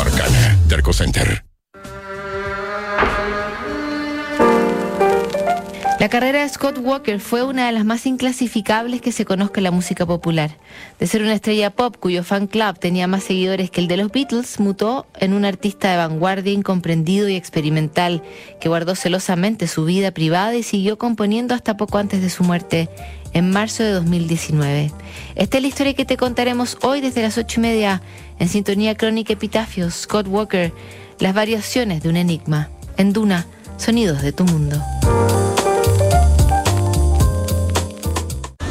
[SPEAKER 7] Arcana. Derco Center.
[SPEAKER 10] La carrera de Scott Walker fue una de las más inclasificables que se conozca en la música popular. De ser una estrella pop cuyo fan club tenía más seguidores que el de los Beatles, mutó en un artista de vanguardia incomprendido y experimental que guardó celosamente su vida privada y siguió componiendo hasta poco antes de su muerte, en marzo de 2019. Esta es la historia que te contaremos hoy desde las ocho y media en Sintonía Crónica Epitafios, Scott Walker, las variaciones de un enigma. En Duna, sonidos de tu mundo.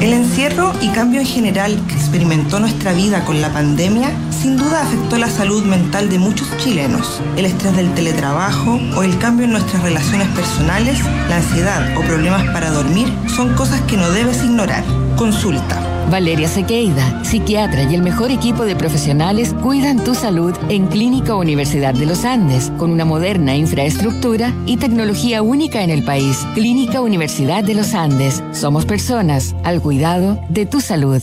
[SPEAKER 11] El encierro y cambio en general que experimentó nuestra vida con la pandemia sin duda afectó la salud mental de muchos chilenos. El estrés del teletrabajo o el cambio en nuestras relaciones personales, la ansiedad o problemas para dormir son cosas que no debes ignorar. Consulta.
[SPEAKER 12] Valeria Sequeida, psiquiatra y el mejor equipo de profesionales cuidan tu salud en Clínica Universidad de los Andes, con una moderna infraestructura y tecnología única en el país. Clínica Universidad de los Andes. Somos personas al cuidado de tu salud.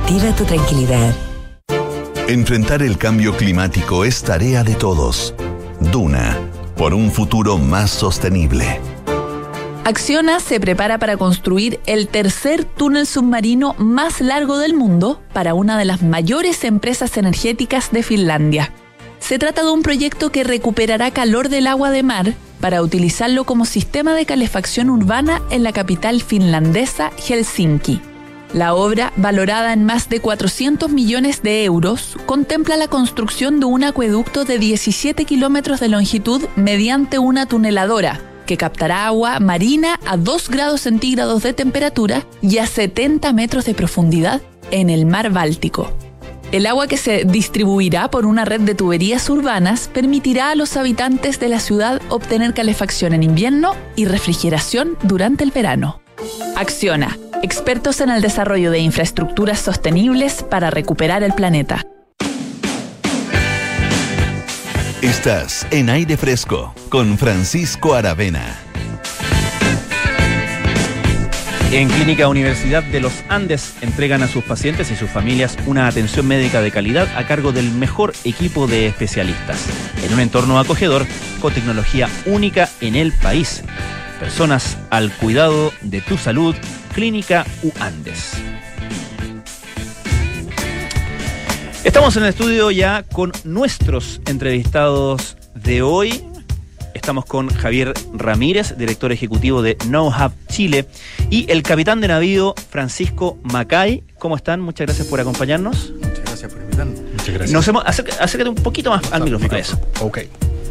[SPEAKER 9] tu tranquilidad.
[SPEAKER 1] Enfrentar el cambio climático es tarea de todos. Duna, por un futuro más sostenible.
[SPEAKER 13] Acciona se prepara para construir el tercer túnel submarino más largo del mundo para una de las mayores empresas energéticas de Finlandia. Se trata de un proyecto que recuperará calor del agua de mar para utilizarlo como sistema de calefacción urbana en la capital finlandesa Helsinki. La obra, valorada en más de 400 millones de euros, contempla la construcción de un acueducto de 17 kilómetros de longitud mediante una tuneladora, que captará agua marina a 2 grados centígrados de temperatura y a 70 metros de profundidad en el mar Báltico. El agua que se distribuirá por una red de tuberías urbanas permitirá a los habitantes de la ciudad obtener calefacción en invierno y refrigeración durante el verano. Acciona, expertos en el desarrollo de infraestructuras sostenibles para recuperar el planeta.
[SPEAKER 1] Estás en aire fresco con Francisco Aravena.
[SPEAKER 2] En Clínica Universidad de los Andes entregan a sus pacientes y sus familias una atención médica de calidad a cargo del mejor equipo de especialistas, en un entorno acogedor con tecnología única en el país. Personas al cuidado de tu salud, Clínica U Andes. Estamos en el estudio ya con nuestros entrevistados de hoy. Estamos con Javier Ramírez, director ejecutivo de No Hub Chile, y el capitán de navío Francisco Macay. ¿Cómo están? Muchas gracias por acompañarnos.
[SPEAKER 14] Muchas gracias por invitarnos.
[SPEAKER 2] Muchas gracias. Nos hemos, acércate un poquito más al micrófono. Eso.
[SPEAKER 14] Ok.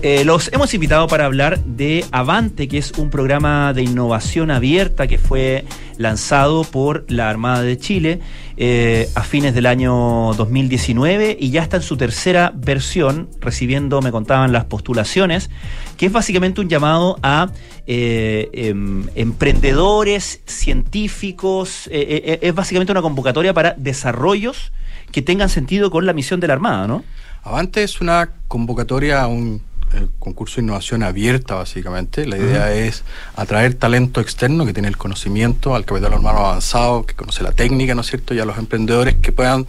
[SPEAKER 2] Eh, los hemos invitado para hablar de Avante, que es un programa de innovación abierta que fue lanzado por la Armada de Chile eh, a fines del año 2019 y ya está en su tercera versión, recibiendo, me contaban, las postulaciones, que es básicamente un llamado a eh, em, emprendedores, científicos, es básicamente una convocatoria para desarrollos que tengan sentido con la misión de la Armada, ¿no?
[SPEAKER 14] Avante es una convocatoria un el concurso de innovación abierta, básicamente. La idea es atraer talento externo que tiene el conocimiento al capital humano avanzado, que conoce la técnica, ¿no es cierto? Y a los emprendedores que puedan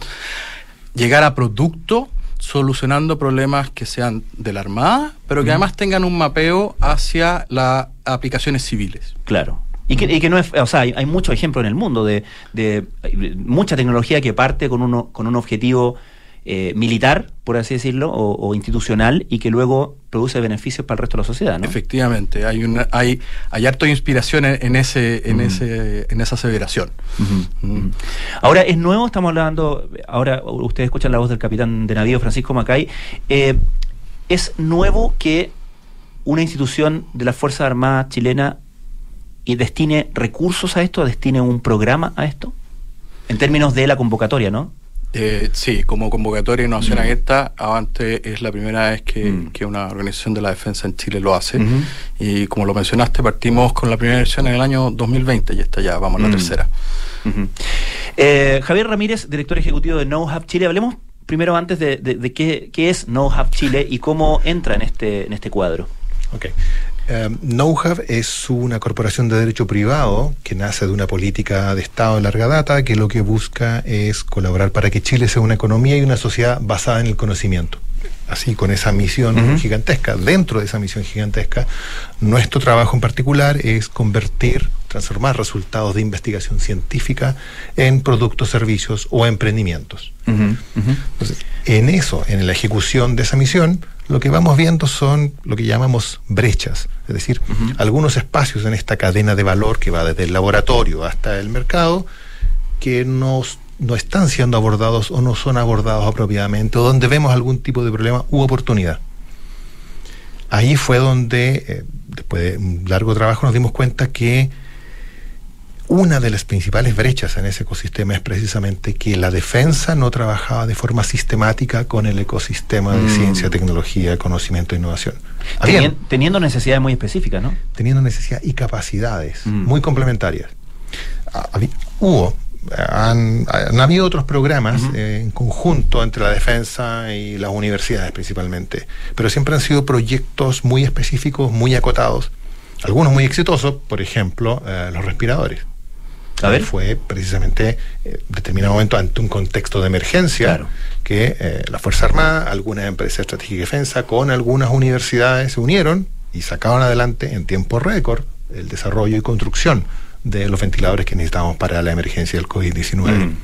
[SPEAKER 14] llegar a producto solucionando problemas que sean de la Armada, pero que además tengan un mapeo hacia las aplicaciones civiles.
[SPEAKER 2] Claro. Y que, y que, no es, o sea, hay, hay muchos ejemplos en el mundo de, de, mucha tecnología que parte con, uno, con un objetivo eh, militar, por así decirlo, o, institucional, y que luego produce beneficios para el resto de la sociedad, ¿no?
[SPEAKER 14] Efectivamente, hay una, hay, hay harto de inspiración en, ese, en ese, en esa aseveración.
[SPEAKER 2] Ahora, es nuevo, estamos hablando, ahora ustedes escuchan la voz del capitán de navío Francisco Macay. Eh, es nuevo que una institución de la Fuerza Armada chilena y destine recursos a esto, destine un programa a esto, en términos de la convocatoria, ¿no?
[SPEAKER 14] Eh, sí, como convocatoria de innovación mm. abierta, Avante es la primera vez mm. que, una organización de la defensa en Chile lo hace. Y como lo mencionaste, partimos con la primera versión en el año 2020 y esta ya vamos a la mm. tercera.
[SPEAKER 2] Eh, Javier Ramírez, director ejecutivo de No Hub Chile. Hablemos primero antes de, qué, qué, es No Hub Chile y cómo entra en este, en este cuadro.
[SPEAKER 15] Ok. Um, Knowhub es una corporación de derecho privado que nace de una política de Estado de larga data que lo que busca es colaborar para que Chile sea una economía y una sociedad basada en el conocimiento. Así, con esa misión gigantesca, dentro de esa misión gigantesca, nuestro trabajo en particular es convertir, transformar resultados de investigación científica en productos, servicios o emprendimientos. Entonces, en eso, en la ejecución de esa misión, lo que vamos viendo son lo que llamamos brechas, es decir, algunos espacios en esta cadena de valor que va desde el laboratorio hasta el mercado que no están siendo abordados o no son abordados apropiadamente, o donde vemos algún tipo de problema u oportunidad. Ahí fue donde, eh, después de un largo trabajo, nos dimos cuenta que una de las principales brechas en ese ecosistema es precisamente que la defensa no trabajaba de forma sistemática con el ecosistema de mm. ciencia, tecnología, conocimiento e innovación.
[SPEAKER 2] teniendo necesidades muy específicas, ¿no?
[SPEAKER 15] Teniendo necesidades y capacidades mm. muy complementarias. hubo, han, habido otros programas eh, en conjunto entre la defensa y las universidades principalmente, pero siempre han sido proyectos muy específicos, muy acotados, algunos muy exitosos, por ejemplo, eh, los respiradores. A ver. Fue precisamente en eh, determinado momento ante un contexto de emergencia que eh, la Fuerza Armada, algunas empresas estratégicas de defensa, con algunas universidades se unieron y sacaron adelante en tiempo récord el desarrollo y construcción de los ventiladores que necesitábamos para la emergencia del COVID-19. Mm.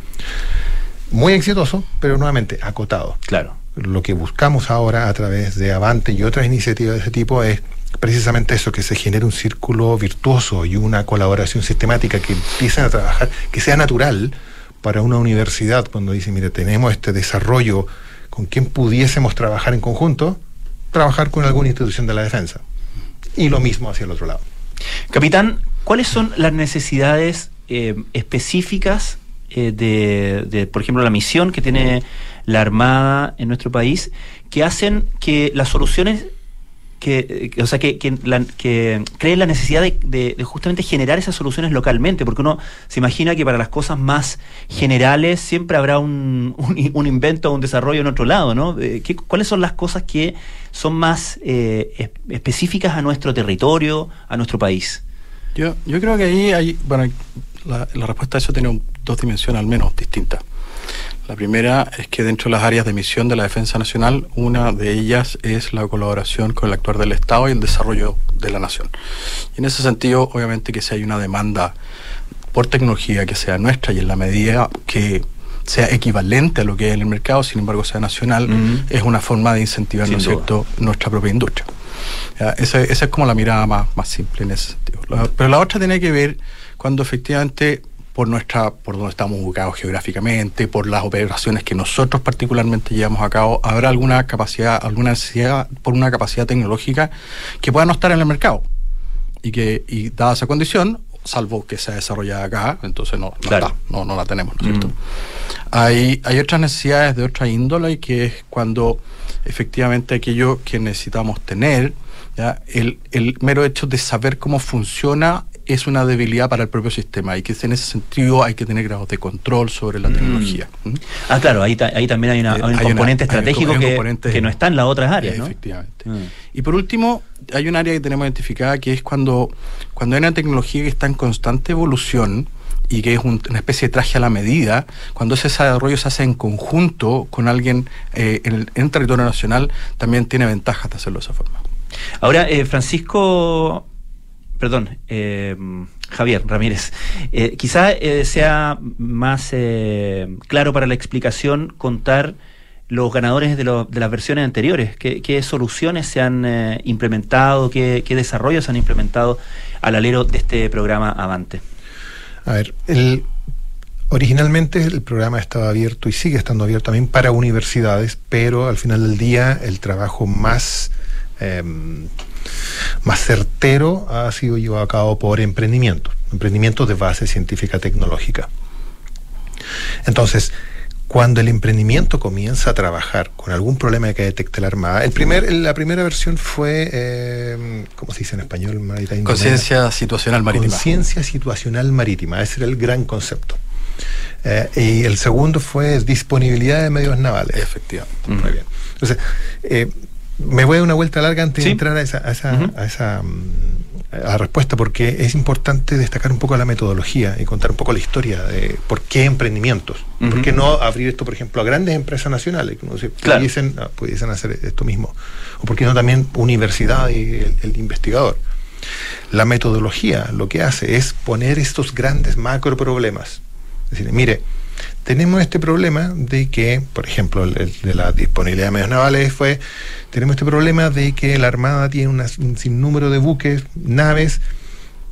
[SPEAKER 15] Muy exitoso, pero nuevamente acotado.
[SPEAKER 2] Claro.
[SPEAKER 15] Lo que buscamos ahora a través de Avante y otras iniciativas de ese tipo es precisamente eso, que se genere un círculo virtuoso y una colaboración sistemática que empiecen a trabajar, que sea natural para una universidad cuando dice, mire, tenemos este desarrollo con quien pudiésemos trabajar en conjunto, trabajar con alguna institución de la defensa. y lo mismo hacia el otro lado.
[SPEAKER 2] Capitán, ¿cuáles son las necesidades eh, específicas eh, de, de, por ejemplo, la misión que tiene la Armada en nuestro país, que hacen que las soluciones que, que, o sea, que, que, la, la necesidad de, de, justamente generar esas soluciones localmente, porque uno se imagina que para las cosas más generales siempre habrá un, un, invento o un desarrollo en otro lado, ¿no? Eh, ¿Qué, ¿Cuáles son las cosas que son más eh, específicas a nuestro territorio, a nuestro país?
[SPEAKER 14] Yo, yo creo que ahí hay, bueno, la, respuesta a eso tiene dos dimensiones al menos distintas. La primera es que dentro de las áreas de misión de la Defensa Nacional, una de ellas es la colaboración con el actuar del Estado y el desarrollo de la nación. Y en ese sentido, obviamente que si hay una demanda por tecnología que sea nuestra y en la medida que sea equivalente a lo que hay en el mercado, sin embargo sea nacional, uh -huh. es una forma de incentivar, ¿no es cierto?, nuestra propia industria. ¿Ya? Esa, esa, es como la mirada más, más simple en ese sentido. La, pero la otra tiene que ver cuando efectivamente por nuestra, por donde estamos ubicados geográficamente, por las operaciones que nosotros particularmente llevamos a cabo, habrá alguna capacidad, alguna necesidad por una capacidad tecnológica que pueda no estar en el mercado. Y que, y dada esa condición, salvo que sea desarrollada acá, entonces no, no, claro. está, no, no, la tenemos, ¿no es cierto? Mm. Hay, hay otras necesidades de otra índole que es cuando efectivamente aquello que necesitamos tener, ¿ya? El, el mero hecho de saber cómo funciona es una debilidad para el propio sistema y que en ese sentido hay que tener grados de control sobre la tecnología.
[SPEAKER 2] Mm. Ah, claro, ahí, ahí también hay, una, hay un hay componente una, estratégico un, que, componente que, no está en las otras áreas. ¿no?
[SPEAKER 14] Efectivamente. Mm. Y por último, hay un área que tenemos identificada que es cuando, cuando hay una tecnología que está en constante evolución, y que es un, una especie de traje a la medida, cuando ese desarrollo se hace en conjunto con alguien eh, en, el, en el territorio nacional, también tiene ventajas de hacerlo de esa forma.
[SPEAKER 2] Ahora, eh, Francisco perdón, eh, Javier Ramírez, eh, quizá eh, sea más claro para la explicación contar los ganadores de, las versiones anteriores, qué, soluciones se han implementado, qué, desarrollos se han implementado al alero de este programa Avante.
[SPEAKER 15] A ver, originalmente el programa estaba abierto y sigue estando abierto también para universidades, pero al final del día el trabajo más más certero ha sido llevado a cabo por emprendimientos, emprendimientos de base científica tecnológica. Entonces, cuando el emprendimiento comienza a trabajar con algún problema que detecte la Armada, el primer, la primera versión fue, eh, ¿cómo se dice en español?
[SPEAKER 14] Conciencia situacional marítima.
[SPEAKER 15] Conciencia situacional marítima, ese era el gran concepto. Eh, y el segundo fue disponibilidad de medios navales.
[SPEAKER 14] Efectivamente.
[SPEAKER 15] Muy bien. Entonces, eh, me voy a una vuelta larga antes ¿Sí? de entrar a esa, a esa, uh -huh. a esa a la respuesta, porque es importante destacar un poco la metodología y contar un poco la historia de por qué emprendimientos. Uh -huh. ¿Por qué no abrir esto, por ejemplo, a grandes empresas nacionales que no sé, claro. pudiesen, ah, pudiesen, hacer esto mismo? ¿O por qué no también universidad y el, el investigador? La metodología lo que hace es poner estos grandes macro problemas. Es decir, mire, tenemos este problema de que, por ejemplo, el, de la disponibilidad de medios navales fue, tenemos este problema de que la Armada tiene un sinnúmero de buques, naves,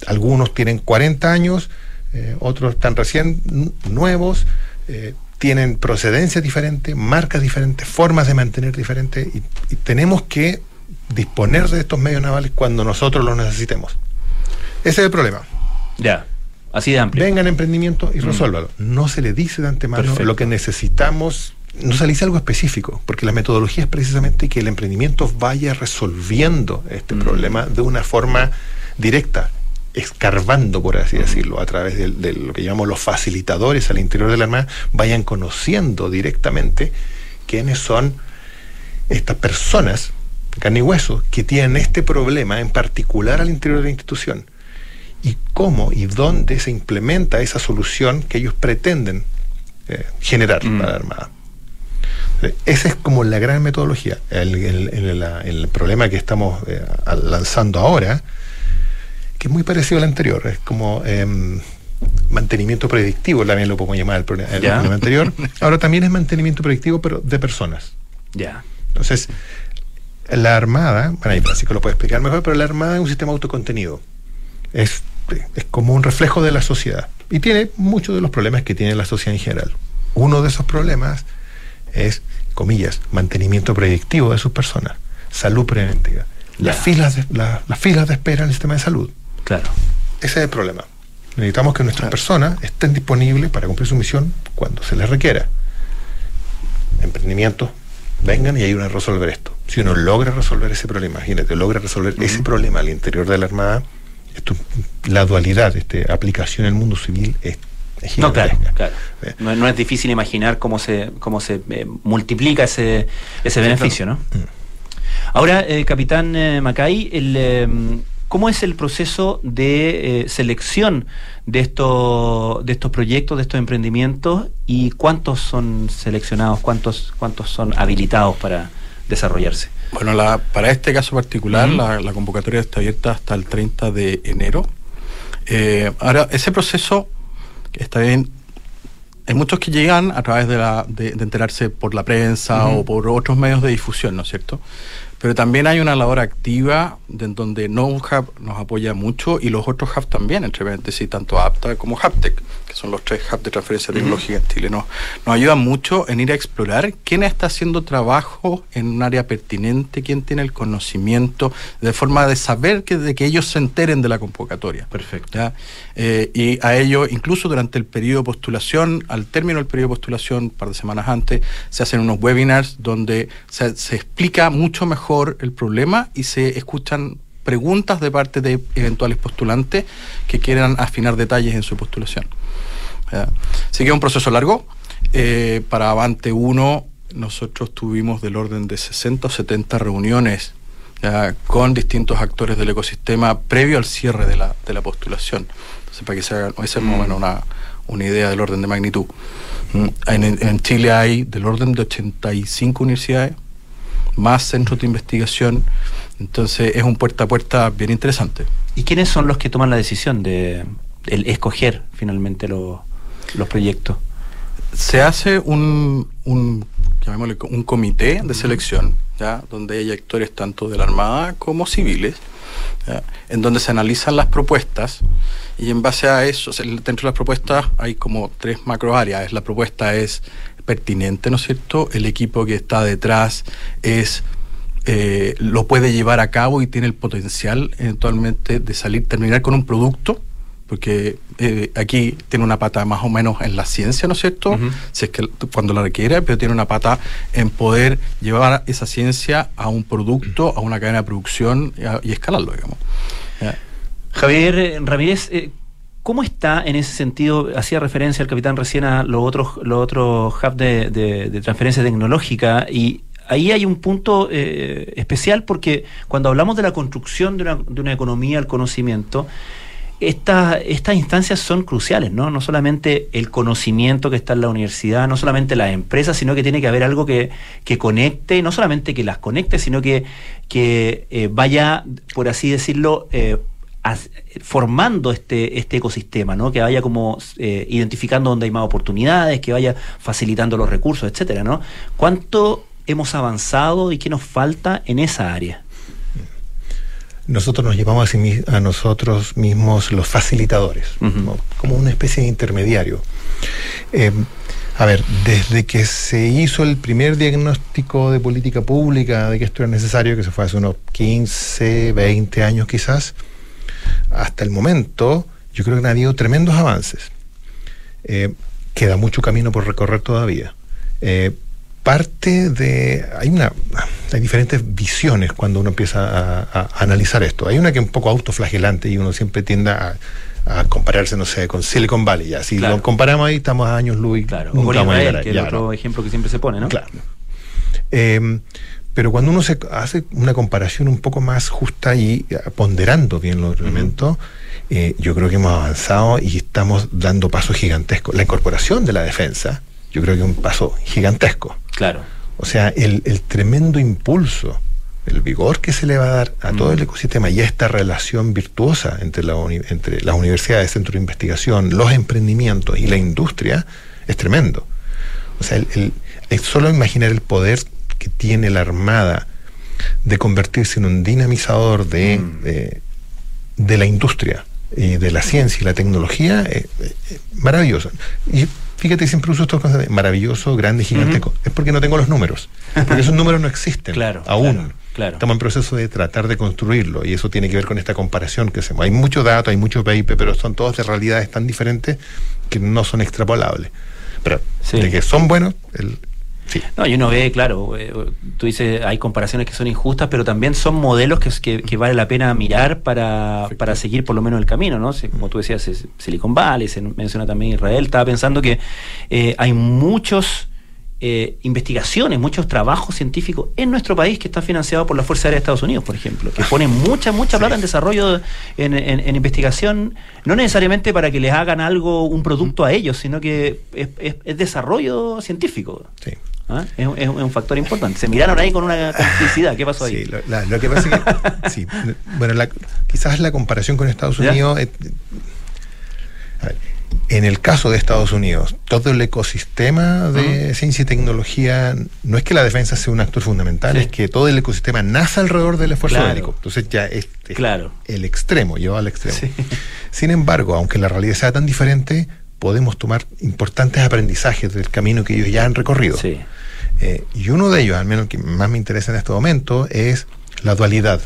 [SPEAKER 15] algunos tienen 40 años, eh, otros están recién nuevos, eh, tienen procedencia diferente, marcas diferentes, formas de mantener diferentes, y, y tenemos que disponer de estos medios navales cuando nosotros los necesitemos. Ese es el problema.
[SPEAKER 2] Ya. Así de amplio.
[SPEAKER 15] Vengan emprendimiento y resuélvalo. Mm. No se le dice de antemano Perfecto. lo que necesitamos. No se le dice algo específico, porque la metodología es precisamente que el emprendimiento vaya resolviendo este mm. problema de una forma directa, escarbando, por así mm. decirlo, a través de, de, lo que llamamos los facilitadores al interior de la Armada, vayan conociendo directamente quiénes son estas personas, carne y hueso, que tienen este problema en particular al interior de la institución y cómo y dónde se implementa esa solución que ellos pretenden eh, generar mm. para la Armada. Esa es como la gran metodología. El, el, el, el problema que estamos eh, lanzando ahora, que es muy parecido al anterior, es como eh, mantenimiento predictivo, también lo podemos llamar el, problema, problema anterior. (laughs) Ahora también es mantenimiento predictivo, pero de personas.
[SPEAKER 2] Ya.
[SPEAKER 15] Entonces, la Armada, bueno, ahí Francisco lo puede explicar mejor, pero la Armada es un sistema autocontenido. Es es como un reflejo de la sociedad y tiene muchos de los problemas que tiene la sociedad en general. Uno de esos problemas es, comillas, mantenimiento predictivo de sus personas, salud preventiva, las filas, de, la- las filas de espera en el sistema de salud.
[SPEAKER 2] Claro.
[SPEAKER 15] Ese es el problema. Necesitamos que nuestras personas estén disponibles para cumplir su misión cuando se les requiera. Emprendimientos, vengan y ayuden a resolver esto. Si uno logra resolver ese problema, imagínate, logra resolver ese problema al interior de la Armada, esto, la dualidad, este, aplicación en el mundo civil es, es
[SPEAKER 2] No, claro,
[SPEAKER 15] gigantesca.
[SPEAKER 2] claro. No, no es difícil imaginar cómo se, cómo se eh, multiplica ese, ese beneficio, ¿no? Ahora, eh, capitán eh, Macay, el, eh, ¿cómo es el proceso de eh, selección de, estos de estos proyectos, de estos emprendimientos y cuántos son seleccionados, cuántos, cuántos son habilitados para desarrollarse?
[SPEAKER 14] Bueno, la, para este caso particular,
[SPEAKER 2] Ujú.
[SPEAKER 14] la, la convocatoria está abierta hasta el 30 de enero. Eh, ahora, ese proceso está bien. Hay muchos que llegan a través de, la, de, de enterarse por la prensa
[SPEAKER 2] Ujú.
[SPEAKER 14] o por otros medios de difusión, ¿no es cierto? Pero también hay una labor activa de, en donde NoHub nos apoya mucho y los otros hubs también, entre paréntesis, tanto APTA como Haptec, que son los tres hubs de transferencia tecnológica en Chile. Nos, nos ayudan mucho en ir a explorar quién está haciendo trabajo en un área pertinente, quién tiene el conocimiento, de forma de saber que, de que ellos se enteren de la convocatoria.
[SPEAKER 2] Perfecto.
[SPEAKER 14] y a ello, incluso durante el periodo de postulación, al término del periodo de postulación, un par de semanas antes, se hacen unos webinars donde se, se explica mucho mejor el problema y se escuchan preguntas de parte de eventuales postulantes que quieran afinar detalles en su postulación. Así que es un proceso largo. Eh, para Avante 1 nosotros tuvimos del orden de 60 o 70 reuniones ¿ya? con distintos actores del ecosistema previo al cierre de la, de la postulación. Entonces, para que se hagan, esa es más o menos una, una idea del orden de magnitud. Mm, En, en Chile hay del orden de 85 universidades, más centros de investigación, entonces es un puerta a puerta bien interesante.
[SPEAKER 2] ¿Y quiénes son los que toman la decisión de el escoger finalmente lo- los proyectos?
[SPEAKER 14] se hace un, un, llamémosle un comité de selección, ¿ya? donde hay actores tanto de la Armada como civiles, ¿ya? en donde se analizan las propuestas y en base a eso, dentro de las propuestas hay como tres macro áreas. La propuesta es pertinente, ¿no es cierto? El equipo que está detrás es eh, lo puede llevar a cabo y tiene el potencial eventualmente de salir, terminar con un producto, porque eh, aquí tiene una pata más o menos en la ciencia, ¿no es cierto? Si es que cuando la requiere, pero tiene una pata en poder llevar esa ciencia a un producto, a una cadena de producción y, a- y escalarlo, digamos.
[SPEAKER 2] Javier eh, Ramírez, eh, ¿cómo está en ese sentido? Hacía referencia el capitán recién a los otros los otros hubs de, de- transferencia tecnológica y ahí hay un punto eh, especial porque cuando hablamos de la construcción de una, de una economía al conocimiento, esta- estas instancias son cruciales, ¿no? No solamente el conocimiento que está en la universidad, no solamente las empresas, sino que tiene que haber algo que, que conecte, no solamente que las conecte, sino que, que eh, vaya, por así decirlo, eh, formando este, este ecosistema, ¿no? Que vaya como eh, identificando dónde hay más oportunidades, que vaya facilitando los recursos, etcétera, ¿no? ¿Cuánto hemos avanzado y qué nos falta en esa área?
[SPEAKER 15] Nosotros nos llamamos a, sí a nosotros mismos los facilitadores, ¿no? como una especie de intermediario. Eh, a ver, desde que se hizo el primer diagnóstico de política pública de que esto era necesario, que se fue hace unos 15, 20 años quizás, hasta el momento, yo creo que han habido tremendos avances. Eh, queda mucho camino por recorrer todavía. Eh, parte de. Hay una. Hay diferentes visiones cuando uno empieza a, a analizar esto. Hay una que es un poco autoflagelante y uno siempre tiende a, a compararse, no sé, con Silicon Valley. Ya. Si
[SPEAKER 2] Claro.
[SPEAKER 15] lo comparamos ahí, estamos a años luz.
[SPEAKER 2] Claro, o Israel, que es el otro
[SPEAKER 15] ¿no?
[SPEAKER 2] ejemplo que siempre se pone, ¿no?
[SPEAKER 15] Claro. Eh, pero cuando uno se hace una comparación un poco más justa y eh, ponderando bien los elementos, eh, yo creo que hemos avanzado y estamos dando pasos gigantescos. La incorporación de la defensa, yo creo que es un paso gigantesco.
[SPEAKER 2] Claro.
[SPEAKER 15] O sea, el, el tremendo impulso, el vigor que se le va a dar a todo el ecosistema y esta relación virtuosa entre, la uni- entre las universidades, centros de investigación, los emprendimientos y la industria es tremendo. O sea, el, el- el solo imaginar el poder que tiene la Armada de convertirse en un dinamizador de, de, de la industria y de la ciencia y la tecnología, eh, eh, maravilloso. Y fíjate, siempre uso estos conceptos, maravilloso, grande, gigantesco. Es porque no tengo los números. Porque esos números no existen (laughs)
[SPEAKER 2] Claro,
[SPEAKER 15] aún.
[SPEAKER 2] claro, Claro.
[SPEAKER 15] Estamos en proceso de tratar de construirlo y eso tiene que ver con esta comparación que hacemos. Hay mucho dato, hay mucho paper, pero son todos de realidades tan diferentes que no son extrapolables. Pero de que son buenos, el, Sí.
[SPEAKER 2] No, y uno ve, claro, eh, tú dices, hay comparaciones que son injustas, pero también son modelos que, que, vale la pena mirar para, para, seguir por lo menos el camino, ¿no? Como tú decías, Silicon Valley, se menciona también Israel, estaba pensando que eh, hay muchos... Eh, investigaciones, muchos trabajos científicos en nuestro país que están financiados por la Fuerza Aérea de Estados Unidos, por ejemplo, que ponen mucha, mucha plata en desarrollo, en, en, investigación, no necesariamente para que les hagan algo, un producto a ellos, sino que es, es desarrollo científico.
[SPEAKER 15] Sí.
[SPEAKER 2] ¿Ah? Es, un factor importante. Se miraron ahí con una complicidad. ¿Qué pasó ahí?
[SPEAKER 15] Sí, lo, que pasa es que, (laughs) sí, bueno, quizás la comparación con Estados Unidos. Eh, en el caso de Estados Unidos, todo el ecosistema de ciencia y tecnología, no es que la defensa sea un actor fundamental, es que todo el ecosistema nace alrededor del esfuerzo médico. Entonces ya es,
[SPEAKER 2] claro.
[SPEAKER 15] el extremo, lleva al extremo. Sin embargo, aunque la realidad sea tan diferente, podemos tomar importantes aprendizajes del camino que ellos ya han recorrido.
[SPEAKER 2] Sí.
[SPEAKER 15] Eh, y uno de ellos, al menos que más me interesa en este momento, es la dualidad.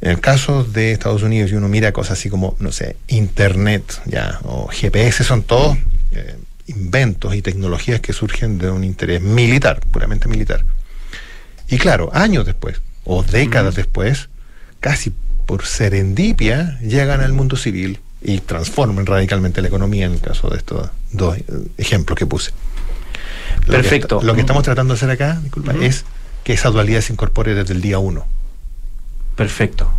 [SPEAKER 15] En el caso de Estados Unidos, y uno mira cosas así como, no sé, Internet ya, o GPS, son todos eh, inventos y tecnologías que surgen de un interés militar, puramente militar. Y claro, años después, o décadas después, casi por serendipia, llegan al mundo civil y transforman radicalmente la economía en el caso de estos dos ejemplos que puse.
[SPEAKER 2] Perfecto.
[SPEAKER 15] Lo que, estamos tratando de hacer acá, disculpa, es que esa dualidad se incorpore desde el día uno.
[SPEAKER 2] Perfecto.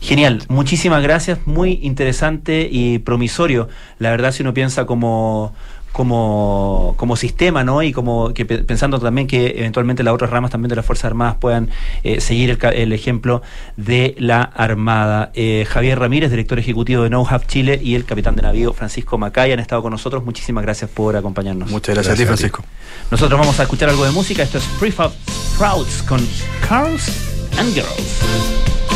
[SPEAKER 2] Genial, muchísimas gracias, muy interesante y promisorio. La verdad, si uno piensa como, como, como sistema, ¿no? Y como que pensando también que eventualmente las otras ramas también de las Fuerzas Armadas puedan eh, seguir el, ejemplo de la Armada. Eh, Javier Ramírez, director ejecutivo de No Chile, y el capitán de navío Francisco Macaya han estado con nosotros. Muchísimas gracias por acompañarnos.
[SPEAKER 14] Muchas gracias, a ti, Francisco.
[SPEAKER 2] Nosotros vamos a escuchar algo de música. Esto es Prefab Sprouts con
[SPEAKER 16] Cars and Girls.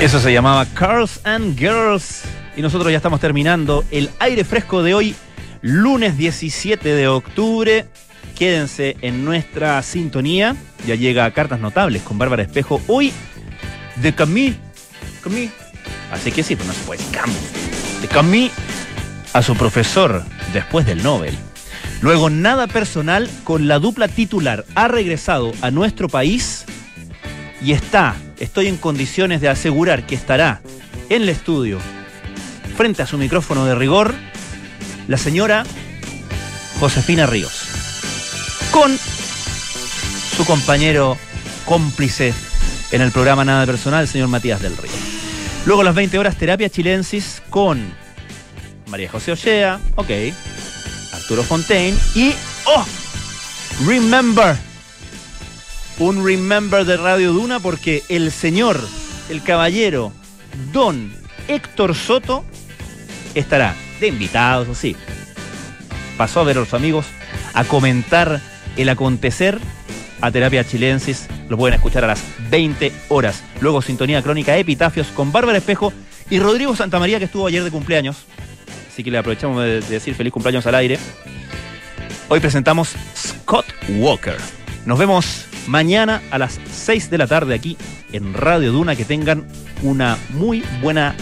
[SPEAKER 2] Eso se llamaba Cars and Girls. Y nosotros ya estamos terminando el aire fresco de hoy, lunes 17 de octubre. Quédense en nuestra sintonía. Ya llega Cartas Notables con Bárbara Espejo. Hoy de Camille. Camille. Así que sí, pues no se puede. Camille. De Camille a su profesor después del Nobel. Luego, nada personal con la dupla titular. Ha regresado a nuestro país y está, estoy en condiciones de asegurar que estará en el estudio, frente a su micrófono de rigor, la señora Josefina Ríos, con su compañero cómplice en el programa Nada Personal, el señor Matías del Río. Luego a las 20 horas, terapia chilensis con María José Ochea, ok, Arturo Fontaine y, oh, remember, un remember de Radio Duna porque el señor, el caballero, don Héctor Soto, estará de invitados, o sí. Pasó a ver a los amigos, a comentar el acontecer a Terapia Chilensis. Lo pueden escuchar a las 20 horas. Luego Sintonía Crónica Epitafios con Bárbara Espejo y Rodrigo Santamaría, que estuvo ayer de cumpleaños. Así que le aprovechamos de decir feliz cumpleaños al aire. Hoy presentamos Scott Walker. Nos vemos mañana a las 6 de la tarde aquí en Radio Duna. Que tengan una muy buena